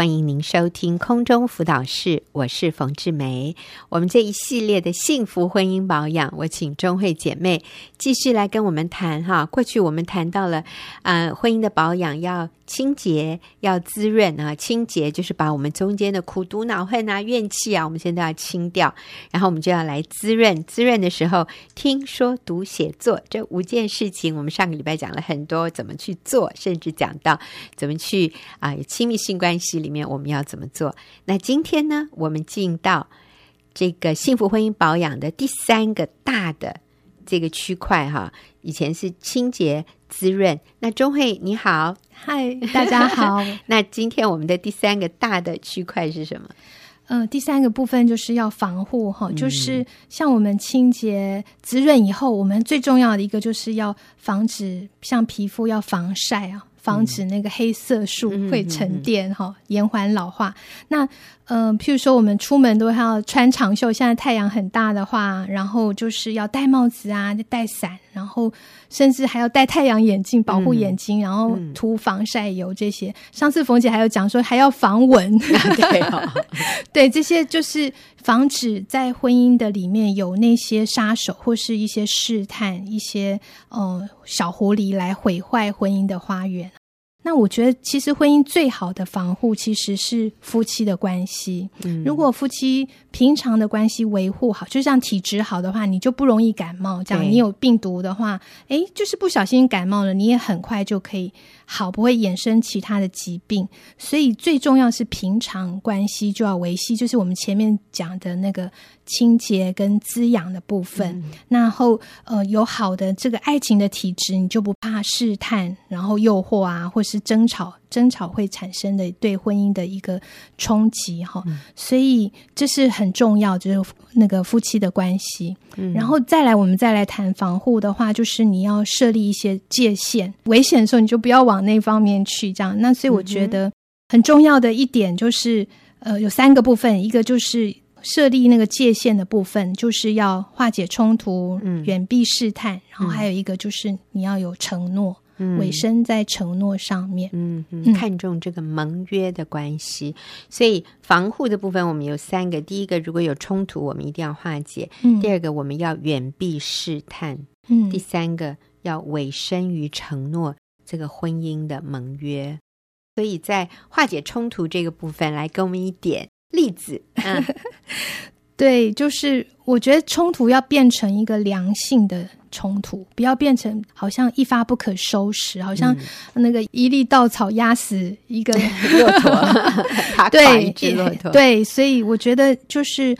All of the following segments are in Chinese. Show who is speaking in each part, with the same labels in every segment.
Speaker 1: 欢迎您收听空中辅导室，我是冯志梅。我们这一系列的幸福婚姻保养，我请钟慧姐妹继续来跟我们谈哈。过去我们谈到了，呃，婚姻的保养要清洁，要滋润啊。清洁就是把我们中间的苦毒、恼恨啊、怨气啊，我们现在都要清掉。然后我们就要来滋润，滋润的时候，听说读写作这五件事情，我们上个礼拜讲了很多怎么去做，甚至讲到怎么去啊，有亲密性关系。里面我们要怎么做？那今天呢，我们进到这个幸福婚姻保养的第三个大的这个区块哈。以前是清洁滋润。那钟慧你好，
Speaker 2: 嗨，大家好。
Speaker 1: 那今天我们的第三个大的区块是什么？
Speaker 2: 嗯、呃，第三个部分就是要防护哈，就是像我们清洁滋润以后，我们最重要的一个就是要防止像皮肤要防晒啊。防止那个黑色素会沉淀哈，延缓老化。那嗯、呃，譬如说我们出门都要穿长袖，现在太阳很大的话，然后就是要戴帽子啊，戴伞，然后甚至还要戴太阳眼镜保护眼睛，嗯、然后涂防晒油这些。上次冯姐还有讲说还要防蚊，对、哦、对，这些就是防止在婚姻的里面有那些杀手或是一些试探、一些呃小狐狸来毁坏婚姻的花园。那我觉得，其实婚姻最好的防护其实是夫妻的关系。嗯，如果夫妻平常的关系维护好，就像体质好的话，你就不容易感冒。这样，你有病毒的话，哎，就是不小心感冒了，你也很快就可以好，不会衍生其他的疾病。所以最重要是平常关系就要维系，就是我们前面讲的那个。清洁跟滋养的部分，嗯、然后呃有好的这个爱情的体质，你就不怕试探，然后诱惑啊，或是争吵，争吵会产生的对婚姻的一个冲击哈。嗯、所以这是很重要，就是那个夫妻的关系。嗯、然后再来，我们再来谈防护的话，就是你要设立一些界限，危险的时候你就不要往那方面去。这样，那所以我觉得很重要的一点就是，呃，有三个部分，一个就是。设立那个界限的部分，就是要化解冲突，嗯，远避试探，嗯、然后还有一个就是你要有承诺，嗯，委身在承诺上面，
Speaker 1: 嗯嗯，看重这个盟约的关系。所以防护的部分，我们有三个：第一个，如果有冲突，我们一定要化解；嗯、第二个，我们要远避试探；嗯，第三个，要委身于承诺这个婚姻的盟约。所以在化解冲突这个部分，来给我们一点。例子，嗯，
Speaker 2: 对，就是我觉得冲突要变成一个良性的冲突，不要变成好像一发不可收拾，好像那个一粒稻草压死一个 骆驼，对，一只骆驼，对，所以我觉得就是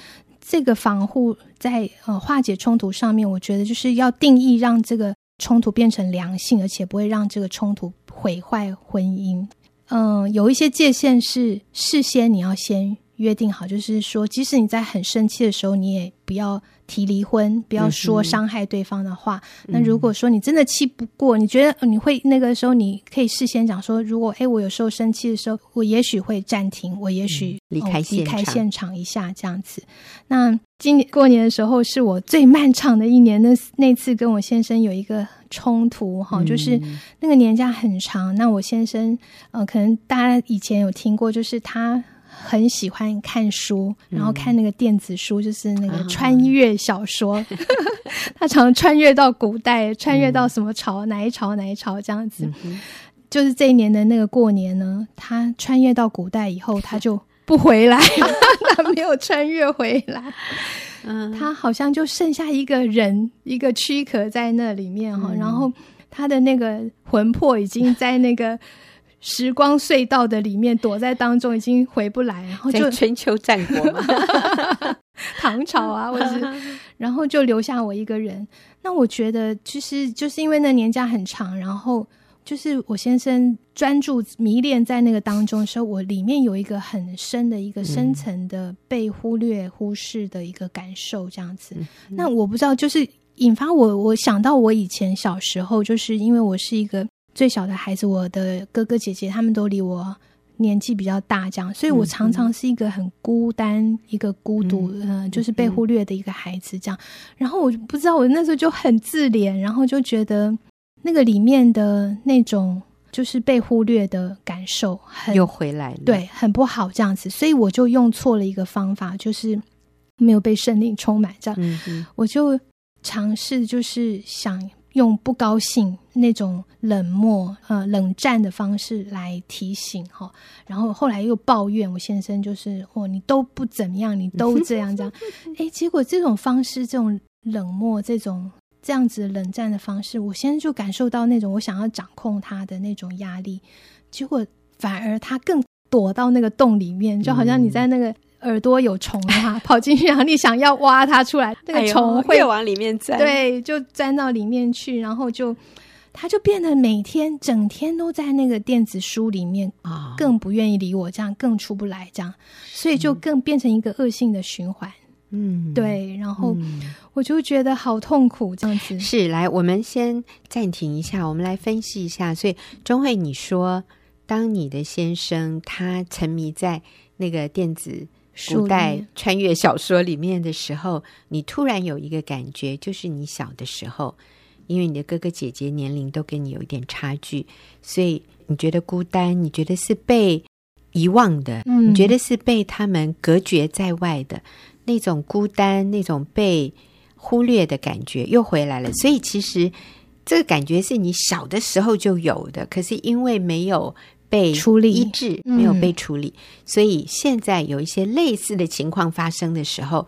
Speaker 2: 这个防护在呃化解冲突上面，我觉得就是要定义让这个冲突变成良性，而且不会让这个冲突毁坏婚姻。嗯、呃，有一些界限是事先你要先。约定好，就是说，即使你在很生气的时候，你也不要提离婚，不要说伤害对方的话。嗯、那如果说你真的气不过，你觉得你会那个时候，你可以事先讲说，如果哎我有时候生气的时候，我也许会暂停，我也许离开离开现场一下这样子。那今年过年的时候是我最漫长的一年，那那次跟我先生有一个冲突哈，就是那个年假很长。那我先生，呃，可能大家以前有听过，就是他。很喜欢看书，然后看那个电子书，嗯、就是那个穿越小说。啊、他常穿越到古代，穿越到什么朝，嗯、哪一朝哪一朝这样子。嗯、就是这一年的那个过年呢，他穿越到古代以后，他就不回来，他没有穿越回来。嗯，他好像就剩下一个人，一个躯壳在那里面哈，嗯、然后他的那个魂魄已经在那个。时光隧道的里面，躲在当中已经回不来，然后就
Speaker 1: 在春秋战国嘛，
Speaker 2: 唐朝啊，或者是，然后就留下我一个人。那我觉得，其实就是因为那年假很长，然后就是我先生专注迷恋在那个当中的时候，我里面有一个很深的一个深层的被忽略、忽视的一个感受，这样子。嗯、那我不知道，就是引发我，我想到我以前小时候，就是因为我是一个。最小的孩子，我的哥哥姐姐他们都离我年纪比较大，这样，所以我常常是一个很孤单、嗯、一个孤独，嗯、呃，就是被忽略的一个孩子，这样。然后我不知道，我那时候就很自怜，然后就觉得那个里面的那种就是被忽略的感受很
Speaker 1: 又回来了，
Speaker 2: 对，很不好这样子，所以我就用错了一个方法，就是没有被圣灵充满
Speaker 1: 这样，
Speaker 2: 我就尝试就是想用不高兴那种冷漠呃冷战的方式来提醒哈，然后后来又抱怨我先生就是哦你都不怎么样，你都这样这样，哎，结果这种方式这种冷漠这种。这样子冷战的方式，我先就感受到那种我想要掌控他的那种压力，结果反而他更躲到那个洞里面，就好像你在那个耳朵有虫的话，跑进去，然后你想要挖它出来，那个虫会
Speaker 1: 往里面钻，
Speaker 2: 对，就钻到里面去，然后就它就变得每天整天都在那个电子书里面啊，更不愿意理我，这样更出不来，这样，所以就更变成一个恶性的循环。嗯，对，然后我就觉得好痛苦，这样子。
Speaker 1: 是，来，我们先暂停一下，我们来分析一下。所以，钟慧，你说，当你的先生他沉迷在那个电子古代穿越小说里面的时候，你突然有一个感觉，就是你小的时候，因为你的哥哥姐姐年龄都跟你有一点差距，所以你觉得孤单，你觉得是被遗忘的，嗯，你觉得是被他们隔绝在外的。那种孤单、那种被忽略的感觉又回来了，所以其实这个感觉是你小的时候就有的，可是因为没有被处理医治，没有被处理，所以现在有一些类似的情况发生的时候，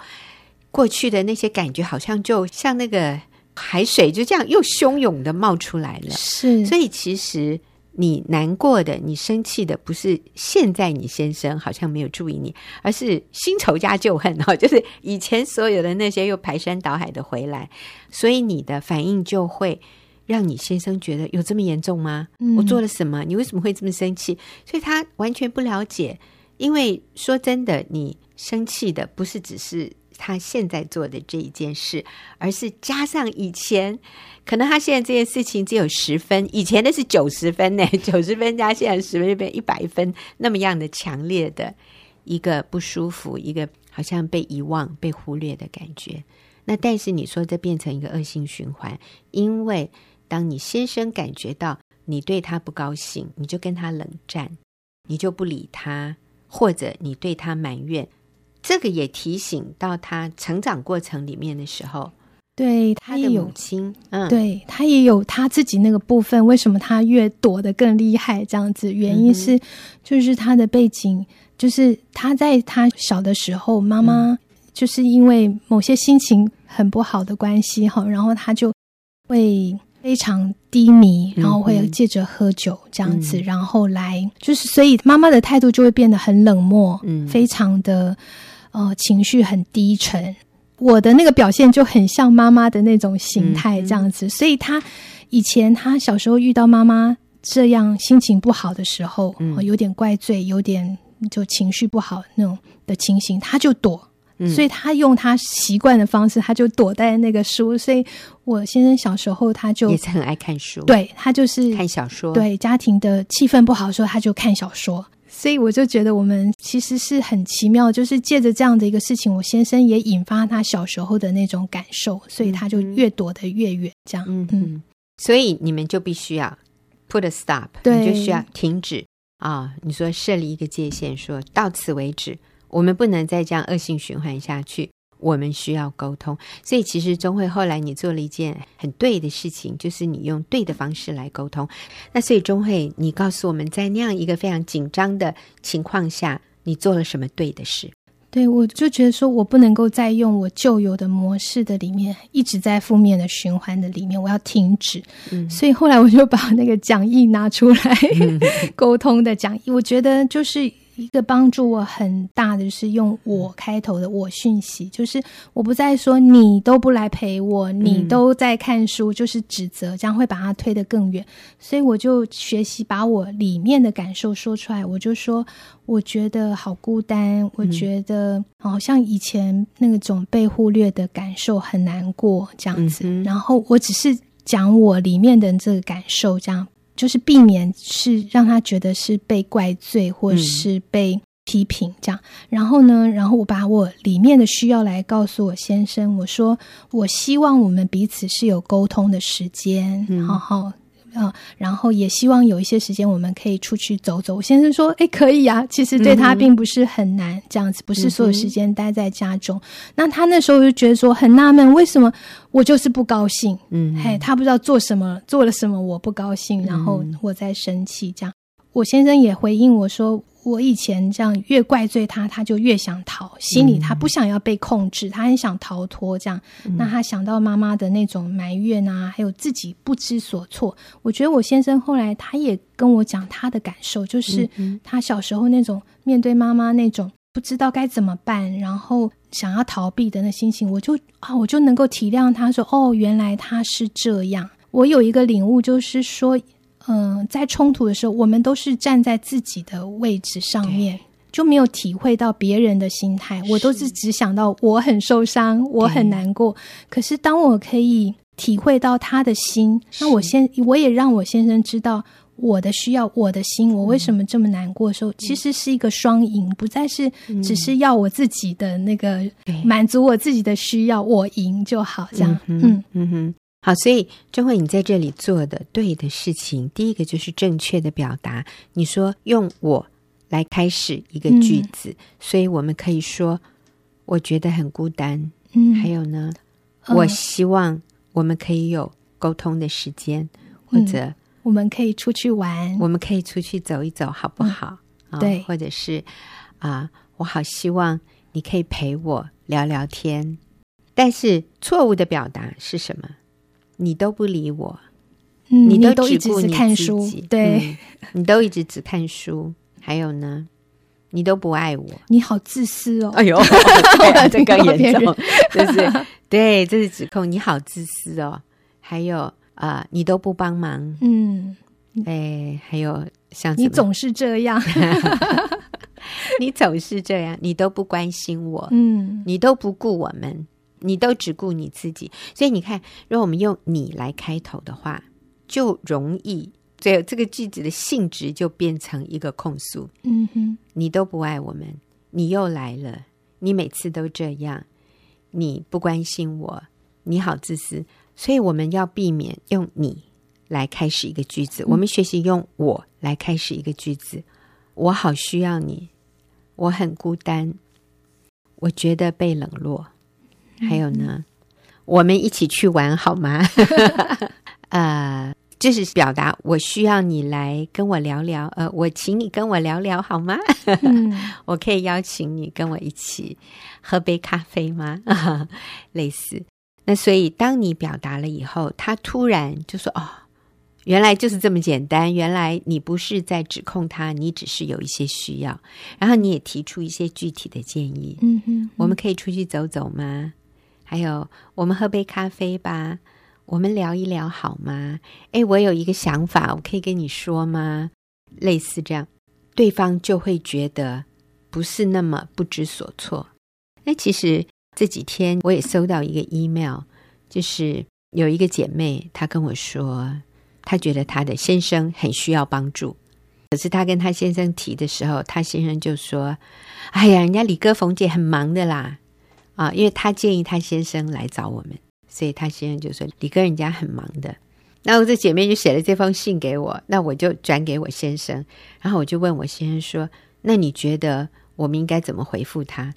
Speaker 1: 过去的那些感觉好像就像那个海水就这样又汹涌的冒出来了。
Speaker 2: 是，
Speaker 1: 所以其实。你难过的，你生气的，不是现在你先生好像没有注意你，而是新仇加旧恨哦，就是以前所有的那些又排山倒海的回来，所以你的反应就会让你先生觉得有这么严重吗？嗯，我做了什么？你为什么会这么生气？所以他完全不了解，因为说真的，你生气的不是只是。他现在做的这一件事，而是加上以前，可能他现在这件事情只有十分，以前的是九十分呢，九十分加现在十分就变一百分，那么样的强烈的一个不舒服，一个好像被遗忘、被忽略的感觉。那但是你说这变成一个恶性循环，因为当你先生感觉到你对他不高兴，你就跟他冷战，你就不理他，或者你对他埋怨。这个也提醒到他成长过程里面的时候，
Speaker 2: 对他也有
Speaker 1: 母亲，嗯，
Speaker 2: 对他也有他自己那个部分。为什么他越躲得更厉害？这样子原因是，就是他的背景，就是他在他小的时候，妈妈就是因为某些心情很不好的关系哈，然后他就会。非常低迷，然后会借着喝酒这样子，嗯、然后来就是，所以妈妈的态度就会变得很冷漠，嗯，非常的呃情绪很低沉。我的那个表现就很像妈妈的那种形态这样子，嗯、所以他以前他小时候遇到妈妈这样心情不好的时候，嗯、有点怪罪，有点就情绪不好那种的情形，他就躲。所以他用他习惯的方式，他就躲在那个书。所以我先生小时候他就
Speaker 1: 也是很爱看书，
Speaker 2: 对，他就是
Speaker 1: 看小说。
Speaker 2: 对，家庭的气氛不好的时候，他就看小说。所以我就觉得我们其实是很奇妙，就是借着这样的一个事情，我先生也引发他小时候的那种感受，所以他就越躲得越远。这样，嗯嗯。
Speaker 1: 所以你们就必须要 put a stop，对，你就需要停止啊！你说设立一个界限，说到此为止。我们不能再这样恶性循环下去，我们需要沟通。所以，其实钟慧后来你做了一件很对的事情，就是你用对的方式来沟通。那所以，钟慧，你告诉我们在那样一个非常紧张的情况下，你做了什么对的事？
Speaker 2: 对，我就觉得说我不能够再用我旧有的模式的里面一直在负面的循环的里面，我要停止。嗯，所以后来我就把那个讲义拿出来，嗯、沟通的讲义，我觉得就是。一个帮助我很大的就是用我开头的我讯息，就是我不再说你都不来陪我，你都在看书，就是指责，这样会把它推得更远。所以我就学习把我里面的感受说出来，我就说我觉得好孤单，我觉得好像以前那种被忽略的感受很难过这样子。然后我只是讲我里面的这个感受，这样。就是避免是让他觉得是被怪罪或是被批评这样，嗯、然后呢，然后我把我里面的需要来告诉我先生，我说我希望我们彼此是有沟通的时间，嗯、好好嗯、呃，然后也希望有一些时间我们可以出去走走。我先生说：“哎，可以啊，其实对他并不是很难，这样子不是所有时间待在家中。嗯”那他那时候就觉得说很纳闷，为什么我就是不高兴？嗯，嘿，他不知道做什么，做了什么我不高兴，然后我在生气。这样，我先生也回应我说。我以前这样越怪罪他，他就越想逃，心里他不想要被控制，嗯、他很想逃脱。这样，嗯、那他想到妈妈的那种埋怨啊，还有自己不知所措。我觉得我先生后来他也跟我讲他的感受，就是他小时候那种面对妈妈那种不知道该怎么办，然后想要逃避的那心情，我就啊，我就能够体谅他说，哦，原来他是这样。我有一个领悟，就是说。嗯、呃，在冲突的时候，我们都是站在自己的位置上面，就没有体会到别人的心态。我都是只想到我很受伤，我很难过。可是当我可以体会到他的心，那我先我也让我先生知道我的需要，我的心，我为什么这么难过的时候，其实是一个双赢，不再是只是要我自己的那个满足我自己的需要，我赢就好，这样。嗯。嗯哼。
Speaker 1: 好，所以钟慧，你在这里做的对的事情，第一个就是正确的表达。你说用我来开始一个句子，嗯、所以我们可以说，我觉得很孤单。嗯，还有呢，嗯、我希望我们可以有沟通的时间，嗯、或者
Speaker 2: 我们可以出去玩，
Speaker 1: 我们可以出去走一走，好不好？
Speaker 2: 嗯、对，
Speaker 1: 或者是啊，我好希望你可以陪我聊聊天。但是错误的表达是什么？你都不理我，
Speaker 2: 嗯、
Speaker 1: 你都
Speaker 2: 只顾你看书，对、
Speaker 1: 嗯，你都一直只看书。还有呢，你都不爱我，
Speaker 2: 你好自私哦！
Speaker 1: 哎呦，对 这更严重，就是对，这是指控。你好自私哦。还有啊、呃，你都不帮忙，嗯，哎，还有像
Speaker 2: 你总是这样，
Speaker 1: 你总是这样，你都不关心我，嗯，你都不顾我们。你都只顾你自己，所以你看，如果我们用“你”来开头的话，就容易，这这个句子的性质就变成一个控诉。嗯哼，你都不爱我们，你又来了，你每次都这样，你不关心我，你好自私。所以我们要避免用“你”来开始一个句子，我们学习用“我”来开始一个句子。我好需要你，我很孤单，我觉得被冷落。还有呢，我们一起去玩好吗？呃，就是表达我需要你来跟我聊聊。呃，我请你跟我聊聊好吗？嗯、我可以邀请你跟我一起喝杯咖啡吗？类似。那所以当你表达了以后，他突然就说：“哦，原来就是这么简单。原来你不是在指控他，你只是有一些需要。然后你也提出一些具体的建议。嗯哼嗯，我们可以出去走走吗？”还有，我们喝杯咖啡吧，我们聊一聊好吗？诶，我有一个想法，我可以跟你说吗？类似这样，对方就会觉得不是那么不知所措。那其实这几天我也收到一个 email，就是有一个姐妹她跟我说，她觉得她的先生很需要帮助，可是她跟她先生提的时候，她先生就说：“哎呀，人家李哥冯姐很忙的啦。”啊，因为他建议他先生来找我们，所以他先生就说：“李哥，人家很忙的。”那我这姐妹就写了这封信给我，那我就转给我先生，然后我就问我先生说：“那你觉得我们应该怎么回复他？”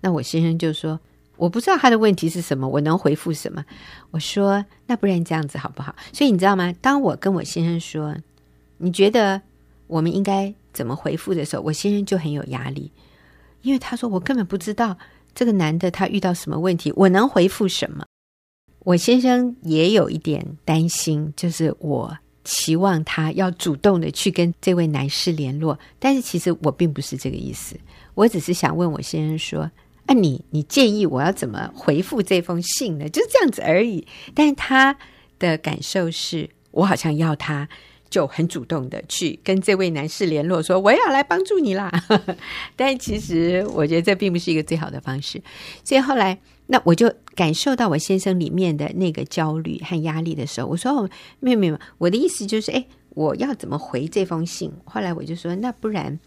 Speaker 1: 那我先生就说：“我不知道他的问题是什么，我能回复什么？”我说：“那不然这样子好不好？”所以你知道吗？当我跟我先生说：“你觉得我们应该怎么回复的时候”，我先生就很有压力，因为他说：“我根本不知道。”这个男的他遇到什么问题？我能回复什么？我先生也有一点担心，就是我期望他要主动的去跟这位男士联络，但是其实我并不是这个意思，我只是想问我先生说：“啊，你你建议我要怎么回复这封信呢？”就是这样子而已。但他的感受是我好像要他。就很主动的去跟这位男士联络，说我要来帮助你啦。但其实我觉得这并不是一个最好的方式。所以后来，那我就感受到我先生里面的那个焦虑和压力的时候，我说：“哦，没有没有，我的意思就是，哎，我要怎么回这封信？”后来我就说：“那不然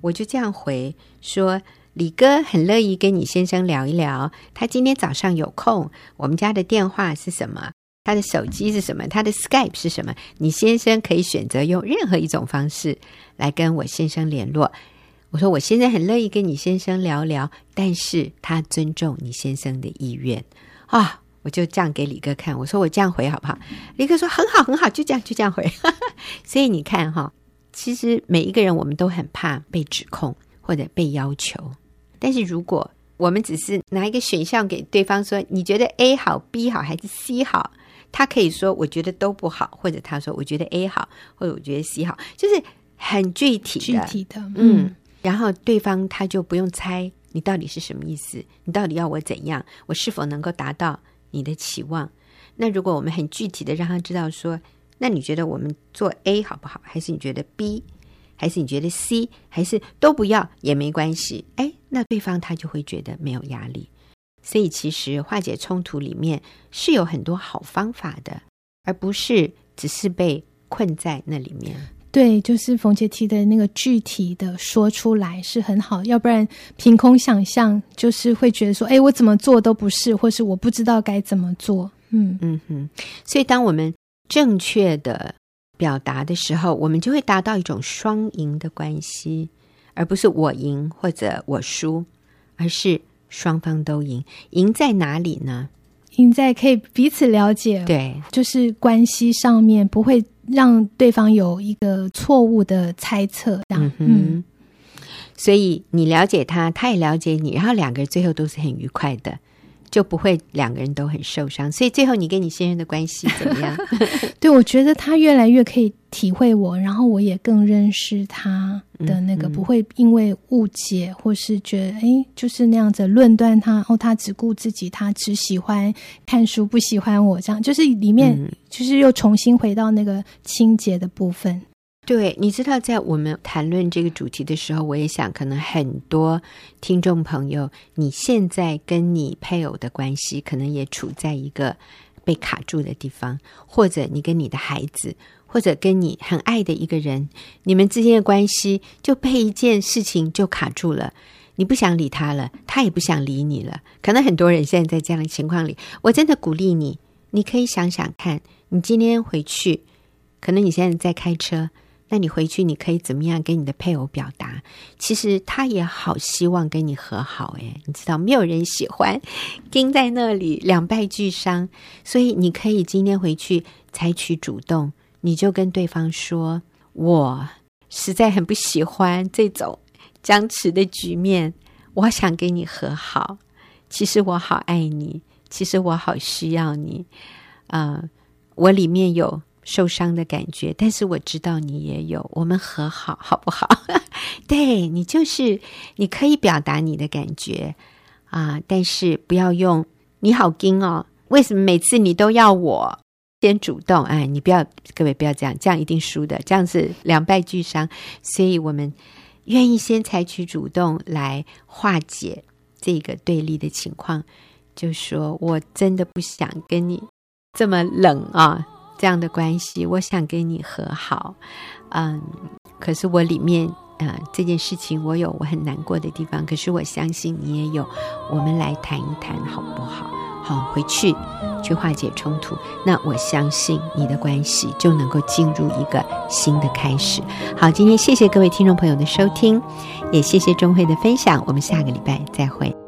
Speaker 1: 我就这样回说，李哥很乐意跟你先生聊一聊，他今天早上有空，我们家的电话是什么？他的手机是什么？他的 Skype 是什么？你先生可以选择用任何一种方式来跟我先生联络。我说我现在很乐意跟你先生聊聊，但是他尊重你先生的意愿啊。我就这样给李哥看，我说我这样回好不好？李哥说很好很好，就这样就这样回。所以你看哈，其实每一个人我们都很怕被指控或者被要求，但是如果我们只是拿一个选项给对方说，你觉得 A 好、B 好还是 C 好？他可以说：“我觉得都不好。”或者他说：“我觉得 A 好，或者我觉得 C 好。”就是很具体的，
Speaker 2: 具体的，嗯。
Speaker 1: 嗯，然后对方他就不用猜你到底是什么意思，你到底要我怎样，我是否能够达到你的期望？那如果我们很具体的让他知道说，那你觉得我们做 A 好不好？还是你觉得 B？还是你觉得 C？还是都不要也没关系？哎，那对方他就会觉得没有压力。所以，其实化解冲突里面是有很多好方法的，而不是只是被困在那里面。
Speaker 2: 对，就是冯杰提的那个具体的说出来是很好，要不然凭空想象，就是会觉得说，哎，我怎么做都不是，或是我不知道该怎么做。嗯
Speaker 1: 嗯哼。所以，当我们正确的表达的时候，我们就会达到一种双赢的关系，而不是我赢或者我输，而是。双方都赢，赢在哪里呢？
Speaker 2: 赢在可以彼此了解，
Speaker 1: 对，
Speaker 2: 就是关系上面不会让对方有一个错误的猜测，这样。嗯，嗯，
Speaker 1: 所以你了解他，他也了解你，然后两个人最后都是很愉快的。就不会两个人都很受伤，所以最后你跟你先生的关系怎么样？
Speaker 2: 对，我觉得他越来越可以体会我，然后我也更认识他的那个，嗯嗯、不会因为误解或是觉得哎，就是那样子论断他哦，他只顾自己，他只喜欢看书，不喜欢我这样，就是里面就是又重新回到那个清洁的部分。
Speaker 1: 对，你知道，在我们谈论这个主题的时候，我也想，可能很多听众朋友，你现在跟你配偶的关系，可能也处在一个被卡住的地方，或者你跟你的孩子，或者跟你很爱的一个人，你们之间的关系就被一件事情就卡住了，你不想理他了，他也不想理你了。可能很多人现在在这样的情况里，我真的鼓励你，你可以想想看，你今天回去，可能你现在在开车。那你回去，你可以怎么样跟你的配偶表达？其实他也好希望跟你和好，诶，你知道，没有人喜欢盯在那里两败俱伤，所以你可以今天回去采取主动，你就跟对方说：“我实在很不喜欢这种僵持的局面，我想跟你和好。其实我好爱你，其实我好需要你。啊、我里面有。”受伤的感觉，但是我知道你也有，我们和好好不好？对，你就是你可以表达你的感觉啊，但是不要用你好惊哦，为什么每次你都要我先主动？哎，你不要，各位不要这样，这样一定输的，这样是两败俱伤。所以我们愿意先采取主动来化解这个对立的情况，就说我真的不想跟你这么冷啊。这样的关系，我想跟你和好，嗯，可是我里面，嗯，这件事情我有我很难过的地方，可是我相信你也有，我们来谈一谈好不好？好，回去去化解冲突，那我相信你的关系就能够进入一个新的开始。好，今天谢谢各位听众朋友的收听，也谢谢钟慧的分享，我们下个礼拜再会。